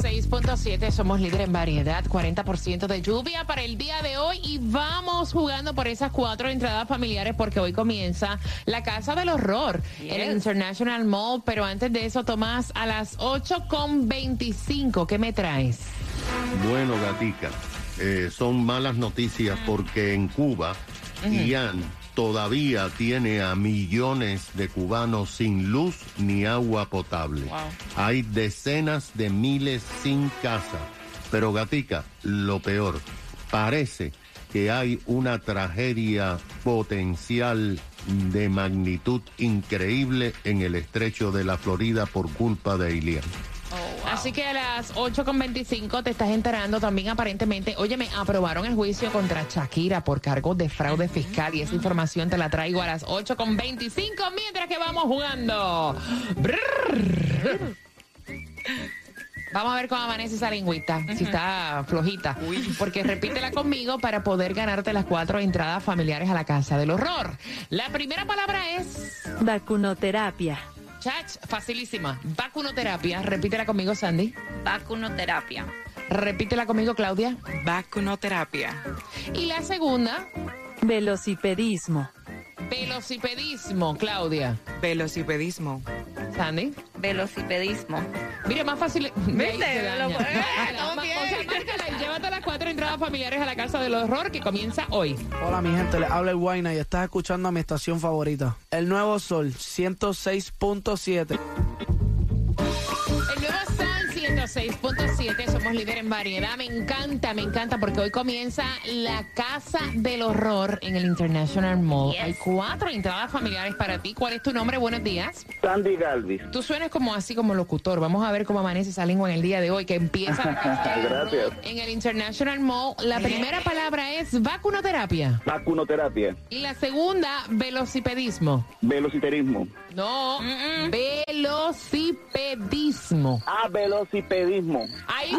106.7, somos líder en variedad, 40% de lluvia para el día de hoy y vamos jugando por esas cuatro entradas familiares porque hoy comienza la Casa del Horror en el International Mall, pero antes de eso, Tomás, a las 8.25, ¿qué me traes? Bueno, gatica, eh, son malas noticias porque en Cuba, Ian todavía tiene a millones de cubanos sin luz ni agua potable. Hay decenas de miles sin casa. Pero, gatica, lo peor, parece que hay una tragedia potencial de magnitud increíble en el estrecho de la Florida por culpa de Ilian. Así que a las 8.25 te estás enterando también aparentemente, oye, me aprobaron el juicio contra Shakira por cargos de fraude fiscal y esa información te la traigo a las 8.25 mientras que vamos jugando. Brrr. Vamos a ver cómo amanece esa lingüita, si está flojita. Porque repítela conmigo para poder ganarte las cuatro entradas familiares a la casa del horror. La primera palabra es Vacunoterapia. Chach, facilísima. Vacunoterapia. Repítela conmigo, Sandy. Vacunoterapia. Repítela conmigo, Claudia. Vacunoterapia. Y la segunda, Velocipedismo. velocipedismo, Claudia. Velocipedismo. Sandy. Velocipedismo. Mira, más fácil. ¿Viste? Se. Lo-. O sea, márcala y llévate las cuatro entradas familiares a la casa del horror que comienza hoy. Hola mi gente, les habla el Guayna y estás escuchando a mi estación favorita. El Nuevo Sol 106.7. El nuevo Sol 106.7, somos líder en variedad. Me encanta, me encanta porque hoy comienza la Casa del Horror en el International Mall. Yes. Hay cuatro entradas familiares para ti. ¿Cuál es tu nombre? Buenos días. Sandy Galvis. Tú suenas como así como locutor. Vamos a ver cómo amanece esa lengua en el día de hoy, que empieza la Casa del Gracias. Horror en el International Mall. La primera palabra es vacunoterapia. Vacunoterapia. Y la segunda, velocipedismo. Velociterismo. No, velocipedismo. Ah, velocipedismo. Ahí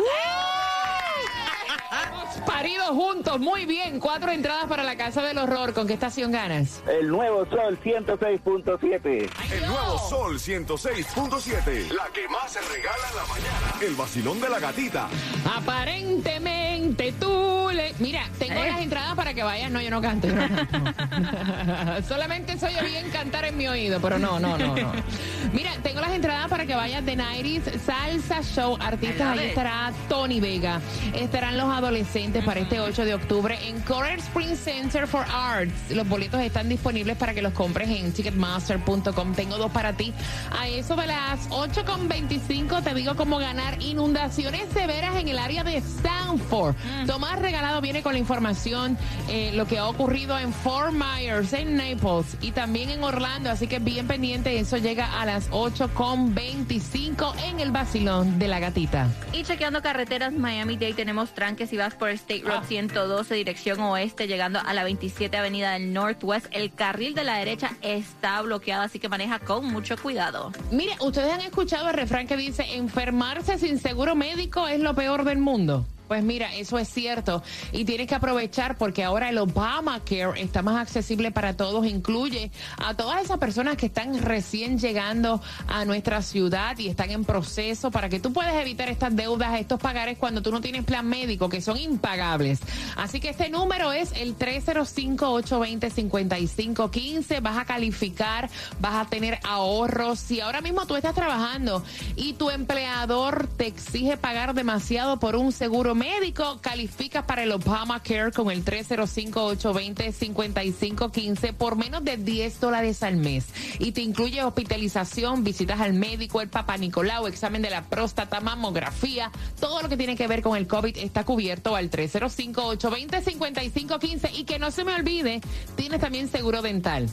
parido juntos, muy bien. Cuatro entradas para la Casa del Horror. ¿Con qué estación ganas? El nuevo sol 106.7. El nuevo Sol 106.7. La que más se regala en la mañana. El vacilón de la gatita. Aparentemente tú le... Mira, tengo las entradas para que vayas. No, yo no canto. yo no canto. Solamente soy yo bien cantar en mi oído, pero no, no, no, no. Mira, tengo las entradas para que vayas de Nairis Salsa Show. Artistas, ahí estará Tony Vega. Estarán los adolescentes para este 8 de octubre en Coral Spring Center for Arts. Los boletos están disponibles para que los compres en ticketmaster.com. Tengo dos para ti. A eso de las 8.25 te digo cómo ganar inundaciones severas en el área de Stanford. Tomás Regalado viene con la información, eh, lo que ha ocurrido en Fort Myers, en Naples y también en Orlando. Así que bien pendiente, eso llega a las 8.25 en el vacilón de la gatita. Y chequeando carreteras Miami-Dade tenemos tranques si vas por State Road 112 dirección oeste llegando a la 27 Avenida del Northwest. El carril de la derecha está bloqueado, así que maneja con mucho cuidado. Mire, ustedes han escuchado el refrán que dice, enfermarse sin seguro médico es lo peor del mundo. Pues mira, eso es cierto y tienes que aprovechar porque ahora el Obamacare está más accesible para todos, incluye a todas esas personas que están recién llegando a nuestra ciudad y están en proceso para que tú puedas evitar estas deudas, estos pagares cuando tú no tienes plan médico, que son impagables. Así que este número es el 305-820-5515, vas a calificar, vas a tener ahorros. Si ahora mismo tú estás trabajando y tu empleador te exige pagar demasiado por un seguro médico, calificas para el Obamacare con el 305-820-5515 por menos de 10 dólares al mes. Y te incluye hospitalización, visitas al médico, el papá Nicolau, examen de la próstata, mamografía, todo lo que tiene que ver con el COVID está cubierto al 305-820-5515 y que no se me olvide, tienes también seguro dental.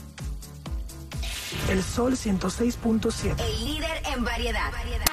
El Sol 106.7. El líder en variedad.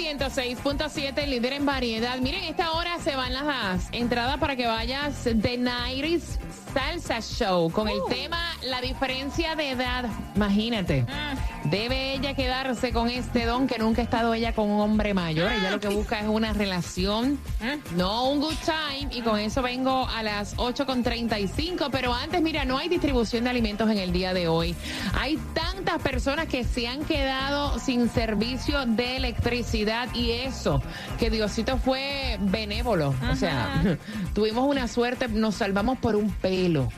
106.7, líder en variedad. Miren, esta hora se van las entradas para que vayas de Nairis Salsa Show con el tema La diferencia de edad. Imagínate. Debe ella quedarse con este don que nunca ha estado ella con un hombre mayor. Ella lo que busca es una relación, no un good time. Y con eso vengo a las 8.35. Pero antes, mira, no hay distribución de alimentos en el día de hoy. Hay tantas personas que se han quedado sin servicio de electricidad y eso, que Diosito fue benévolo. O sea, tuvimos una suerte, nos salvamos por un pelo.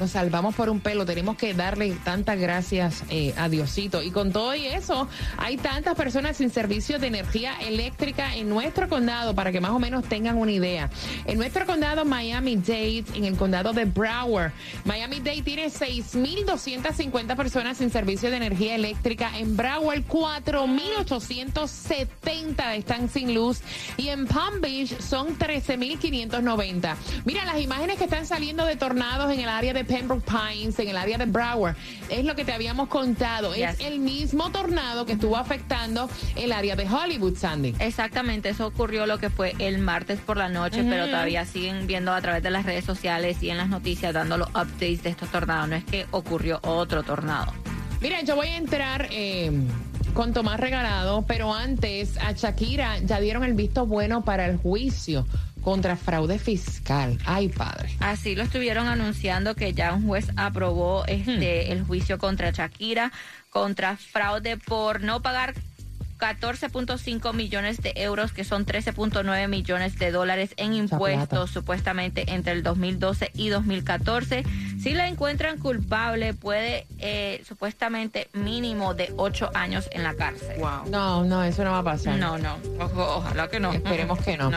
Nos salvamos por un pelo, tenemos que darle tantas gracias eh, a Diosito. Y con todo y eso, hay tantas personas sin servicio de energía eléctrica en nuestro condado, para que más o menos tengan una idea. En nuestro condado Miami-Dade, en el condado de Broward, Miami-Dade tiene 6.250 personas sin servicio de energía eléctrica. En Broward, 4.870 están sin luz. Y en Palm Beach son 13.590. Mira, las imágenes que están saliendo de tornados en el área de Pembroke Pines, en el área de Broward, es lo que te habíamos contado. Es el mismo tornado que estuvo afectando el área de Hollywood, Sandy. Exactamente, eso ocurrió lo que fue el martes por la noche, pero todavía siguen viendo a través de las redes sociales y en las noticias dando los updates de estos tornados. No es que ocurrió otro tornado. Mira, yo voy a entrar eh, con Tomás Regalado, pero antes a Shakira ya dieron el visto bueno para el juicio contra fraude fiscal. Ay, padre. Así lo estuvieron anunciando que ya un juez aprobó este el juicio contra Shakira contra fraude por no pagar 14.5 millones de euros, que son 13.9 millones de dólares en impuestos, supuestamente entre el 2012 y 2014. Si la encuentran culpable, puede eh, supuestamente mínimo de 8 años en la cárcel. Wow. No, no, eso no va a pasar. No, no, ojo, ojalá que no. Esperemos que no.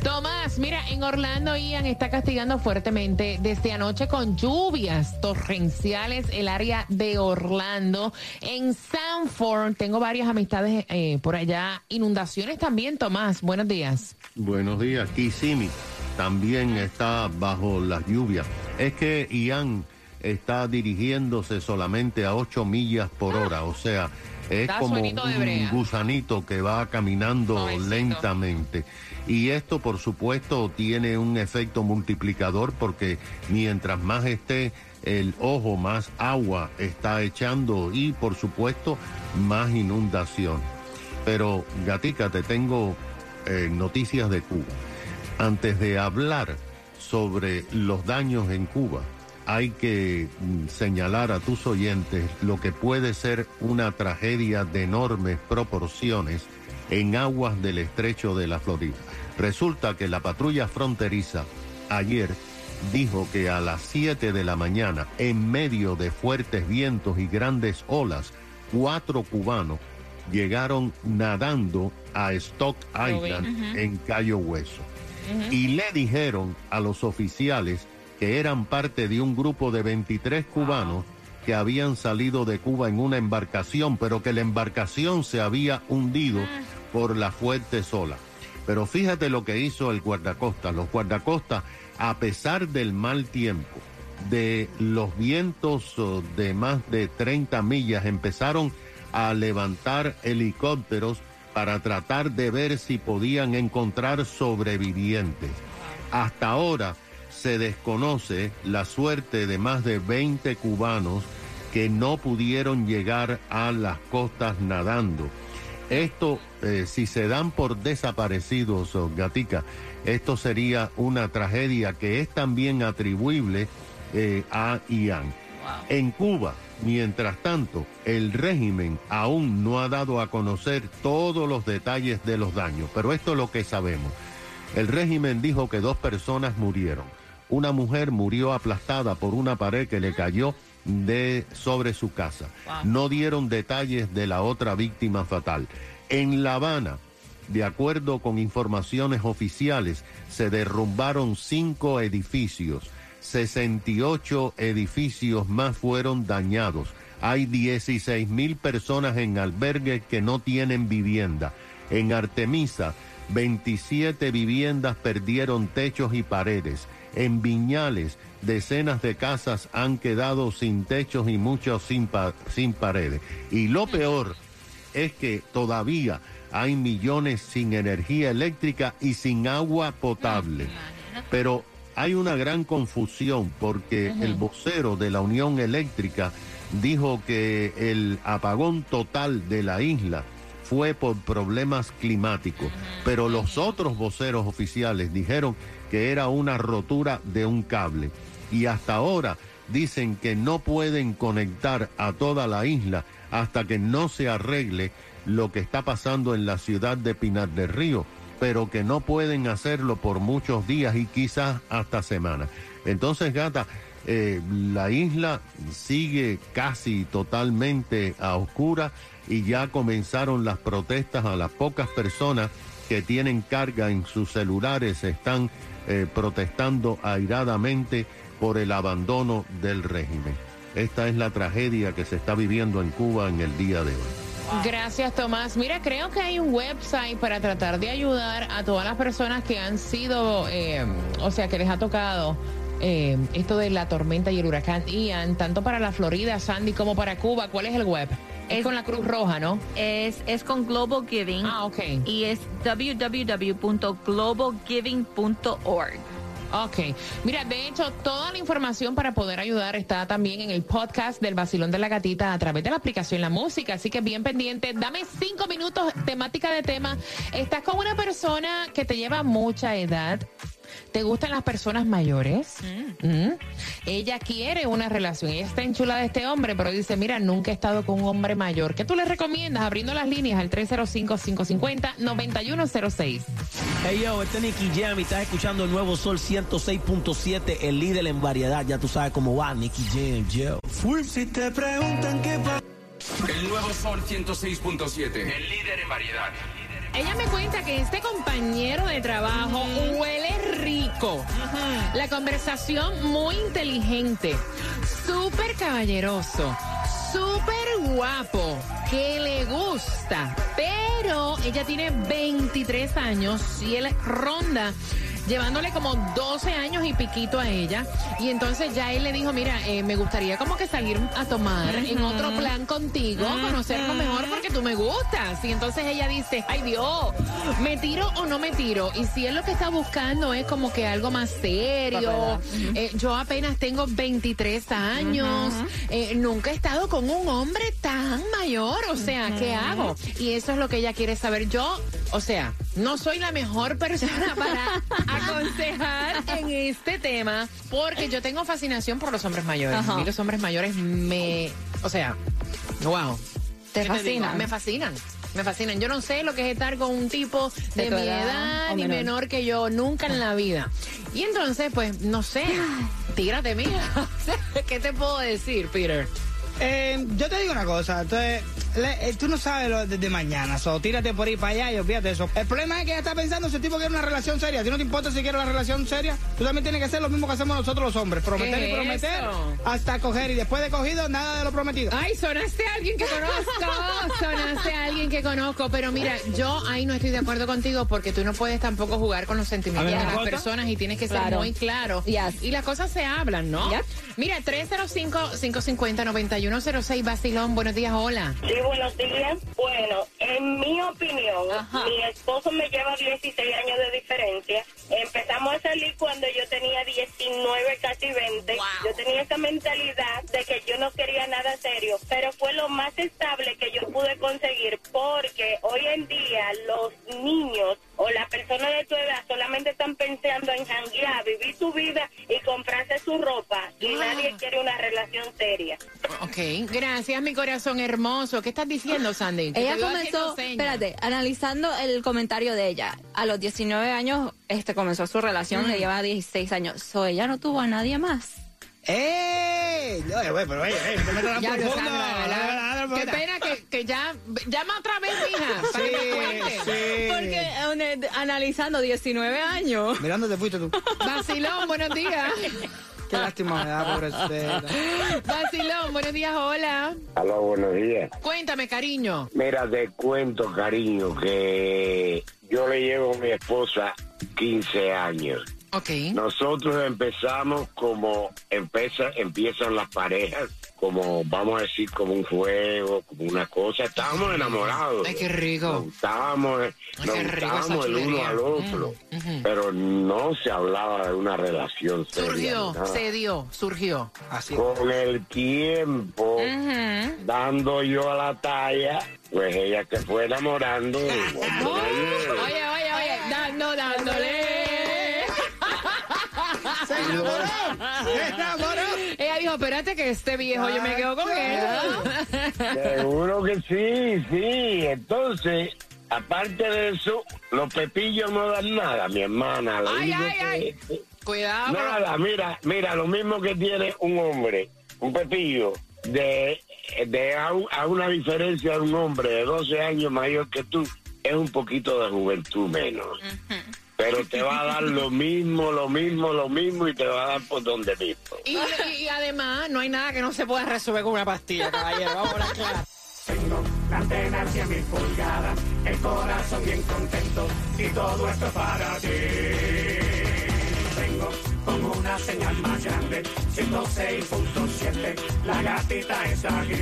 Tomás, mira, en Orlando Ian está castigando fuertemente desde anoche con lluvias torrenciales el área de Orlando. En Sanford tengo varias amistades eh, por allá. Inundaciones también, Tomás. Buenos días. Buenos días. Kissimmee también está bajo las lluvias. Es que Ian está dirigiéndose solamente a 8 millas por hora, o sea, es como un gusanito que va caminando lentamente. Y esto, por supuesto, tiene un efecto multiplicador porque mientras más esté el ojo, más agua está echando y, por supuesto, más inundación. Pero, Gatica, te tengo eh, noticias de Cuba. Antes de hablar sobre los daños en Cuba, hay que mm, señalar a tus oyentes lo que puede ser una tragedia de enormes proporciones en aguas del estrecho de la Florida. Resulta que la patrulla fronteriza ayer dijo que a las 7 de la mañana, en medio de fuertes vientos y grandes olas, cuatro cubanos llegaron nadando a Stock Island en Cayo Hueso. Y le dijeron a los oficiales que eran parte de un grupo de 23 cubanos que habían salido de Cuba en una embarcación, pero que la embarcación se había hundido por la fuerte ola. Pero fíjate lo que hizo el guardacosta. Los guardacostas, a pesar del mal tiempo, de los vientos oh, de más de 30 millas, empezaron a levantar helicópteros para tratar de ver si podían encontrar sobrevivientes. Hasta ahora se desconoce la suerte de más de 20 cubanos que no pudieron llegar a las costas nadando. Esto, eh, si se dan por desaparecidos, oh, Gatica, esto sería una tragedia que es también atribuible eh, a Ian. En Cuba, mientras tanto, el régimen aún no ha dado a conocer todos los detalles de los daños, pero esto es lo que sabemos. El régimen dijo que dos personas murieron. Una mujer murió aplastada por una pared que le cayó de sobre su casa. No dieron detalles de la otra víctima fatal. En La Habana, de acuerdo con informaciones oficiales, se derrumbaron cinco edificios. 68 edificios más fueron dañados. Hay 16 mil personas en albergues que no tienen vivienda. En Artemisa, 27 viviendas perdieron techos y paredes. En Viñales, decenas de casas han quedado sin techos y muchos sin, pa- sin paredes. Y lo peor es que todavía hay millones sin energía eléctrica y sin agua potable. Pero hay una gran confusión porque el vocero de la Unión Eléctrica dijo que el apagón total de la isla fue por problemas climáticos, pero los otros voceros oficiales dijeron que era una rotura de un cable. Y hasta ahora dicen que no pueden conectar a toda la isla hasta que no se arregle lo que está pasando en la ciudad de Pinar del Río, pero que no pueden hacerlo por muchos días y quizás hasta semanas. Entonces, gata, eh, la isla sigue casi totalmente a oscura y ya comenzaron las protestas a las pocas personas que tienen carga en sus celulares están eh, protestando airadamente por el abandono del régimen. Esta es la tragedia que se está viviendo en Cuba en el día de hoy. Gracias, Tomás. Mira, creo que hay un website para tratar de ayudar a todas las personas que han sido, eh, o sea, que les ha tocado eh, esto de la tormenta y el huracán Ian, tanto para la Florida, Sandy, como para Cuba. ¿Cuál es el web? Es, con la Cruz Roja, ¿no? Es, es con Global Giving. Ah, ok. Y es www.globalgiving.org. Ok, mira, de hecho, toda la información para poder ayudar está también en el podcast del Basilón de la Gatita a través de la aplicación La Música, así que bien pendiente. Dame cinco minutos, temática de tema. Estás con una persona que te lleva mucha edad. ¿Te gustan las personas mayores? Mm. Ella quiere una relación. Ella está enchulada de este hombre, pero dice, mira, nunca he estado con un hombre mayor. ¿Qué tú le recomiendas? Abriendo las líneas al 305-550-9106. Hey yo, este es Nicky Jam y estás escuchando el nuevo Sol 106.7, el líder en variedad. Ya tú sabes cómo va, Nicky Jam, yo. Si te preguntan qué pasa. El nuevo Sol 106.7. El líder en variedad. Ella me cuenta que este compañero de trabajo huele rico. La conversación muy inteligente, súper caballeroso, súper guapo, que le gusta. Pero ella tiene 23 años y él ronda llevándole como 12 años y piquito a ella. Y entonces ya él le dijo, mira, eh, me gustaría como que salir a tomar en otro plan contigo, conocerlo mejor porque tú me gustas. Y entonces ella dice, ay Dios, ¿me tiro o no me tiro? Y si él lo que está buscando es como que algo más serio, eh, yo apenas tengo 23 años, eh, nunca he estado con un hombre tan mayor, o sea, ¿qué hago? Y eso es lo que ella quiere saber. Yo, o sea, no soy la mejor persona para aconsejar en este tema porque yo tengo fascinación por los hombres mayores. Ajá. A mí los hombres mayores me, o sea, wow. Te fascinan. Me fascinan. Me fascinan. Yo no sé lo que es estar con un tipo de, mi edad ni menor. menor que yo, nunca en la vida. Y entonces, pues, no sé, tírate mía. ¿Qué te puedo decir, Peter? Eh, yo te digo una cosa, entonces, le- eh, tú no sabes lo de, de mañana, so, tírate por ahí para allá y olvídate de eso. El problema es que ella está pensando si el tipo quiere una relación seria. Si no te importa si quiere una relación seria, tú también tienes que hacer lo mismo que hacemos nosotros los hombres, prometer ¿Qué y prometer eso? hasta coger y después de cogido nada de lo prometido. Ay, sonaste a alguien que conozco. Sonaste a alguien que conozco. Pero mira, yo ahí no estoy de acuerdo contigo porque tú no puedes tampoco jugar con los sentimientos de las personas y tienes que ser Claro. muy claro. Yes. Y las cosas se hablan, ¿no? Yep. Mira, 305-550-9106, Basilón, buenos días, hola. Sí, buenos días. Bueno, en mi opinión, Ajá. mi esposo me lleva 16 años de diferencia. Empezamos a salir cuando yo tenía 19, casi 20. Wow. Yo tenía esa mentalidad de que yo no quería nada serio, pero fue lo más estable que yo pude conseguir porque hoy en día los niños o las personas de tu edad solamente están pensando en janguear, vivir su vida y comprarse su ropa y Ah. nadie quiere una relación seria. Ok, gracias, mi corazón hermoso. ¿Qué estás diciendo, Sandy? Ella comenzó, espérate, analizando el comentario de ella. A los 19 años este comenzó su relación, le lleva 16 años. So, ella no tuvo a nadie más. ¡Eh! Pero oye, eh, no te metas tan Ya, no, no, no, no, no, Qué pena que, que ya. Llama otra vez, mija. para que. Sí, sí. Porque eh, analizando 19 años. Mira dónde te fuiste tú. Vacilón, buenos días. Qué lástima me da, pobrecita. Vacilón, buenos días, hola. Aló, buenos días. Cuéntame, cariño. Mira, te cuento, cariño, que yo le llevo a mi esposa 15 años. Ok. Nosotros empezamos como empieza, empiezan las parejas como, vamos a decir, como un juego, como una cosa. Estábamos enamorados. Ay, qué rico. Nos gustábamos, Ay, nos gustábamos el uno al otro. Mm. Pero no se hablaba de una relación seria. Surgió, se dio, surgió. Así. Con el tiempo, dando yo a la talla, pues ella se fue enamorando. llegó, Oye, oye, oye, dando, dándole. Se enamoró. Se enamoró. Espérate que este viejo yo me quedo con él. Seguro que sí, sí. Entonces, aparte de eso, los pepillos no dan nada, mi hermana. Lo Ay, ay, que- ay. Cuidado. Nada, mira, mira, lo mismo que tiene un hombre, un pepillo, de, de a, un- a una diferencia de un hombre de 12 años mayor que tú, es un poquito de juventud menos. Pero te va a dar lo mismo, lo mismo, lo mismo y te va a dar por donde mismo. Y, y- y además, no hay nada que no se pueda resolver con una pastilla, caballero. Vamos a claro. Tengo la antena 100 mil pulgadas, el corazón bien contento y todo esto es para ti. Tengo como una señal más grande, 106.7, la gatita está aquí.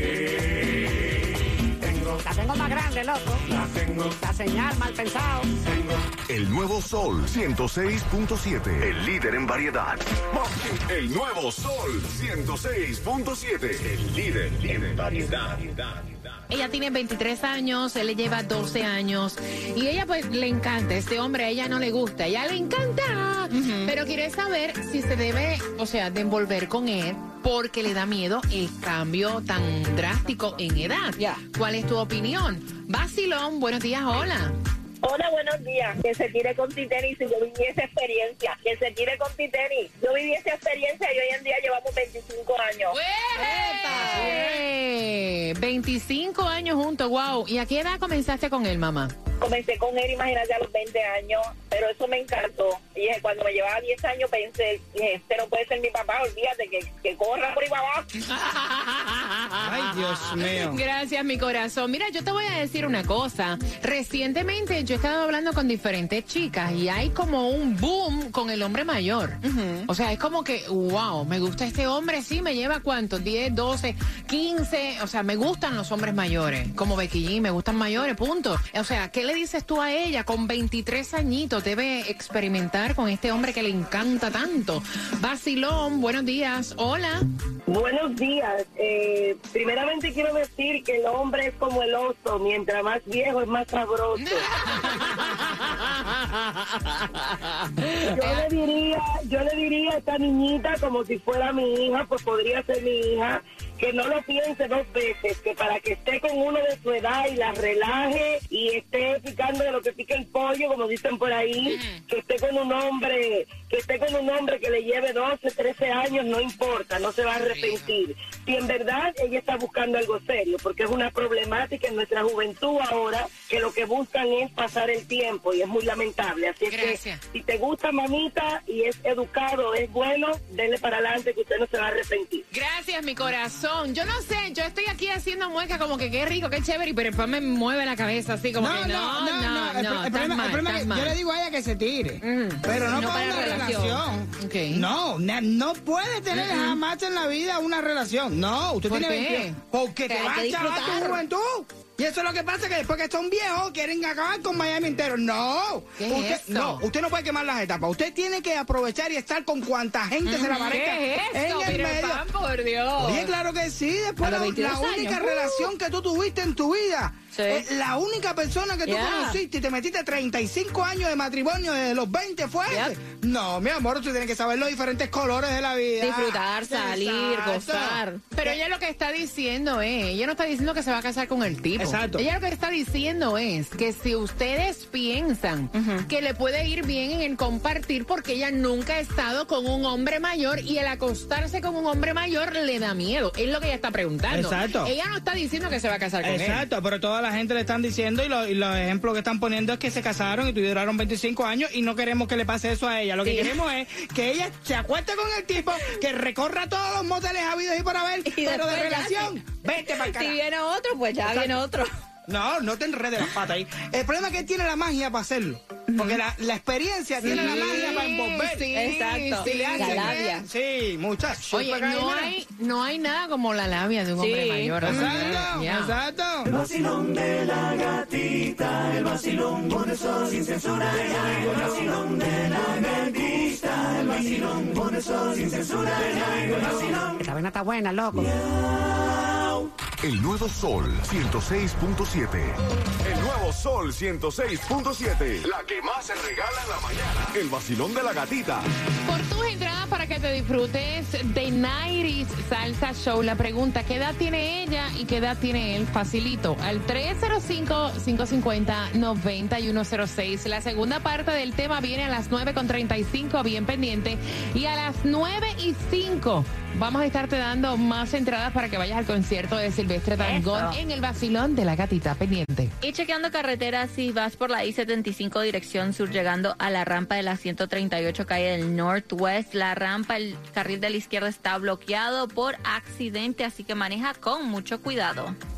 Tengo, La tengo más grande, loco. la tengo, La señal mal pensado. tengo. El nuevo Sol 106.7. El líder en variedad. El nuevo Sol 106.7. El líder en variedad. Ella tiene 23 años, él le lleva 12 años y ella pues le encanta, este hombre a ella no le gusta, ella le encanta, pero quiere saber si se debe, o sea, de envolver con él porque le da miedo el cambio tan drástico en edad. ¿Cuál es tu opinión? Basilón, buenos días, hola. Hola, buenos días. Que se tire con Titenis y yo viví esa experiencia. Que se tire con Titenis. Yo viví esa experiencia y hoy en día llevamos 25 años. Eh, 25 años juntos, wow. ¿Y a qué edad comenzaste con él, mamá? Comencé con él, imagínate, a los 20 años, pero eso me encantó. Y dije, cuando me llevaba 10 años pensé, dije, este no puede ser mi papá, olvídate, que, que corra por ahí para abajo. Ay, Dios mío. Gracias, mi corazón. Mira, yo te voy a decir una cosa. Recientemente yo he estado hablando con diferentes chicas y hay como un boom con el hombre mayor. O sea, es como que, wow, me gusta este hombre, sí, me lleva cuánto, 10, 12, 15. O sea, me gustan los hombres mayores. Como Becky G, me gustan mayores, punto. O sea, ¿qué le dices tú a ella? Con 23 añitos debe experimentar con este hombre que le encanta tanto. Basilón, buenos días. Hola. Buenos días. Eh, primeramente quiero decir que el hombre es como el oso, mientras más viejo es más sabroso. Yo le diría, yo le diría a esta niñita como si fuera mi hija, pues podría ser mi hija, que no lo piense dos veces, que para que esté con uno de su edad y la relaje y esté picando de lo que pica el pollo, como dicen por ahí, que esté con un hombre, que esté con un hombre que le lleve 12, 13 años, no importa, no se va a arrepentir. Si en verdad ella está buscando algo serio, porque es una problemática en nuestra juventud ahora, que lo que buscan es pasar el tiempo y es muy lamentable. Así es Gracias. que si te gusta mamita y es educado, es bueno, denle para adelante que usted no se va a arrepentir. Gracias, mi corazón. Yo no sé, yo estoy aquí haciendo mueca como que qué rico, qué chévere, pero después me mueve la cabeza así como que no, no, no, El, pro- el problema, mal, el problema es que yo le digo a ella que se tire, pero no, No para para una relación. relación. Ok. No, no puede tener jamás en la vida una relación. No, usted ¿Por tiene qué? 21. Porque te hay va a acabar disfrutar. tu juventud. Y eso es lo que pasa, que después que son viejos quieren acabar con Miami entero. No, ¿Qué es usted, eso? no, usted no puede quemar las etapas. Usted tiene que aprovechar y estar con cuanta gente se la parezca ¿Qué es eso? en el Peter medio. Pan, por Dios. Oye, claro que sí. Después la, 22 la única relación que tú tuviste en tu vida, Sí. eh, la única persona que tú Yeah. conociste y te metiste 35 años de matrimonio desde los 20 fue ese. Yep. No, mi amor, tú tienes que saber los diferentes colores de la vida. Disfrutar, salir, Exacto. gozar. Pero ella lo que está diciendo es, ella no está diciendo que se va a casar con el tipo. Exacto. Ella lo que está diciendo es que si ustedes piensan que le puede ir bien en el compartir porque ella nunca ha estado con un hombre mayor y el acostarse con un hombre mayor le da miedo. Es lo que ella está preguntando. Exacto. Ella no está diciendo que se va a casar con él. Exacto, pero toda la gente le están diciendo y, lo- y los ejemplos que están poniendo es que se casaron y duraron 25 años y no queremos que le pase eso a ella. Lo que queremos es que ella se acueste con el tipo, que recorra todos los moteles habidos y por haber, Y pero de relación, vete para Si viene otro, pues ya viene otro. No, no te enredes las patas ahí. El problema es que él tiene la magia para hacerlo. Porque la, la experiencia tiene la magia para envolver. sí, Exacto. Si le hace La labia. Sí, muchachos. Oye, no hay, no hay nada como la labia de un hombre Sí. mayor. Exacto, Ya. exacto. El vacilón de la gatita, el vacilón por eso sin censura. El vacilón de la gatita, el vacilón por eso sin censura. El vacilón. Esta vaina está buena, loco. El nuevo Sol 106.7. El nuevo Sol 106.7. La que más se regala en la mañana. El vacilón de la gatita. Por tus entradas para que te disfrutes de Nairis Salsa Show. La pregunta, ¿qué edad tiene ella y qué edad tiene él? Facilito. Al 305-550-9106. La segunda parte del tema viene a las 9.35, bien pendiente. Y a las 9 y 5 vamos a estarte dando más entradas para que vayas al concierto de Silvestre Dangond Eso. en el vacilón de la gatita pendiente. Y chequeando carreteras, si vas por la I-75 dirección sur, llegando a la rampa la 138 calle del Northwest, la rampa, el carril de la izquierda está bloqueado por accidente, así que maneja con mucho cuidado.